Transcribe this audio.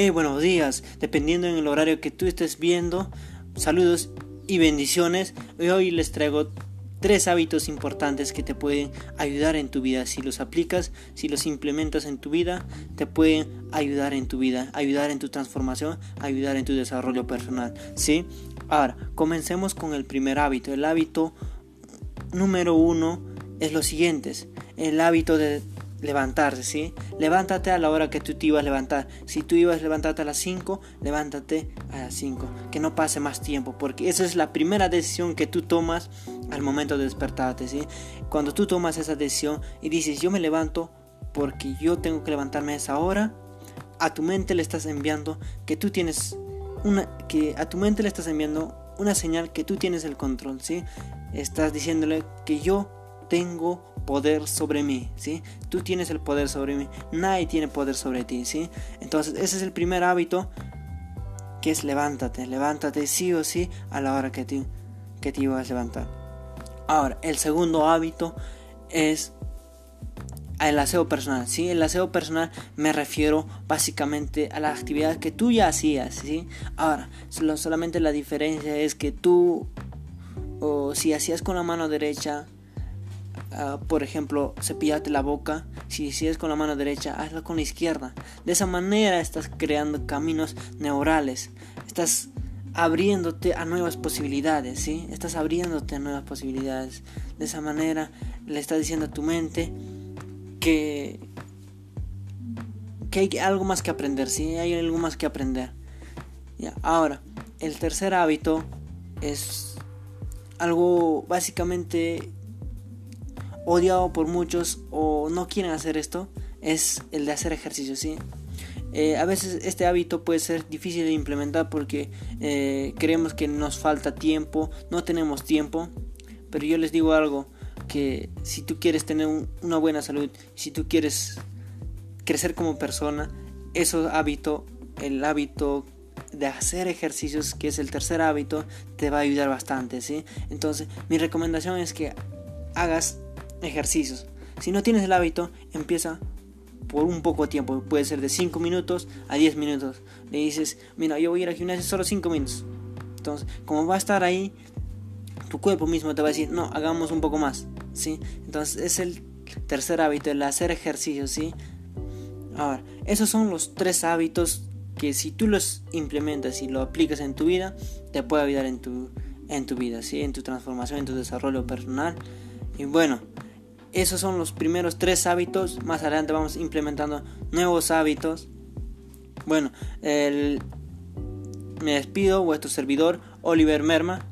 hey, buenos días, dependiendo en el horario que tú estés viendo. Saludos y bendiciones. Hoy les traigo tres hábitos importantes que te pueden ayudar en tu vida. Si los aplicas, si los implementas en tu vida, te pueden ayudar en tu vida, ayudar en tu transformación, ayudar en tu desarrollo personal. ¿Sí? Ahora, comencemos con el primer hábito. El hábito número uno es lo siguiente. El hábito de levantarse, ¿sí? Levántate a la hora que tú te ibas a levantar. Si tú ibas a levantarte a las 5, levántate a las 5. Que no pase más tiempo, porque esa es la primera decisión que tú tomas al momento de despertarte, ¿sí? Cuando tú tomas esa decisión y dices, yo me levanto porque yo tengo que levantarme a esa hora, a tu mente le estás enviando que tú tienes una que a tu mente le estás enviando una señal que tú tienes el control, ¿sí? Estás diciéndole que yo tengo poder sobre mí, ¿sí? Tú tienes el poder sobre mí, nadie tiene poder sobre ti, ¿sí? Entonces, ese es el primer hábito que es levántate, levántate sí o sí a la hora que te, que te ibas a levantar. Ahora, el segundo hábito es el aseo personal, ¿sí? El aseo personal me refiero básicamente a las actividades que tú ya hacías, ¿sí? Ahora, solamente la diferencia es que tú, o si hacías con la mano derecha, Ah, por ejemplo, cepillate la boca. Si, si es con la mano derecha, hazlo con la izquierda. De esa manera estás creando caminos neurales. Estás abriéndote a nuevas posibilidades, ¿sí? Estás abriéndote a nuevas posibilidades. De esa manera le estás diciendo a tu mente que, que hay algo más que aprender, ¿sí? Hay algo más que aprender. Ya, ahora, el tercer hábito es algo básicamente odiado por muchos o no quieren hacer esto es el de hacer ejercicio, ¿sí? Eh, a veces este hábito puede ser difícil de implementar porque eh, creemos que nos falta tiempo, no tenemos tiempo, pero yo les digo algo, que si tú quieres tener una buena salud, si tú quieres crecer como persona, eso hábito, el hábito de hacer ejercicios, que es el tercer hábito, te va a ayudar bastante, ¿sí? Entonces, mi recomendación es que hagas ejercicios. Si no tienes el hábito, empieza por un poco tiempo, puede ser de 5 minutos a 10 minutos. Le dices, mira, yo voy a ir al gimnasio solo 5 minutos. Entonces, como va a estar ahí, tu cuerpo mismo te va a decir, no, hagamos un poco más. ¿sí? Entonces, es el tercer hábito, el hacer ejercicio. ¿sí? Ahora, esos son los tres hábitos que si tú los implementas y lo aplicas en tu vida, te puede ayudar en tu, en tu vida, ¿sí? en tu transformación, en tu desarrollo personal. Y bueno, esos son los primeros tres hábitos. Más adelante vamos implementando nuevos hábitos. Bueno, me despido, vuestro servidor Oliver Merma.